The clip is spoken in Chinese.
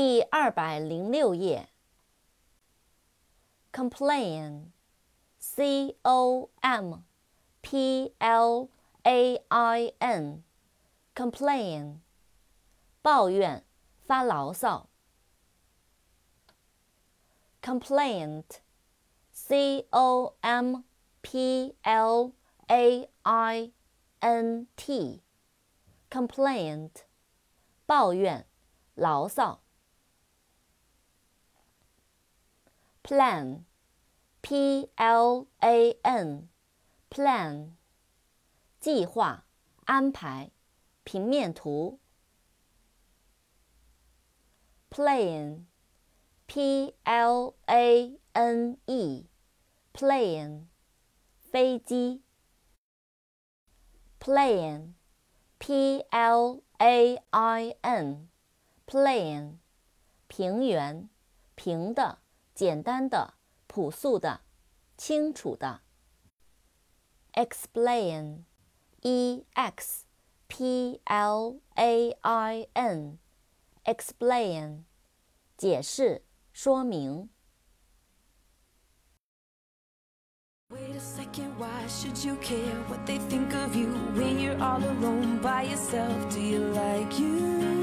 第二百零六页。complain，c o m p l a i n，complain，抱怨，发牢骚。complaint，c o m p l a i n t，complaint，抱怨，牢骚。Plan P L A N，plan，计划、安排、平面图。plane，P L A N E，plane，飞机。plane，P L A I N，plane，平原，平的，简单的，朴素的。清楚的。explain，e x p l a i n，explain，解释、说明。Wait a second, why should you care what they think of you when you're all alone by yourself? Do you like you?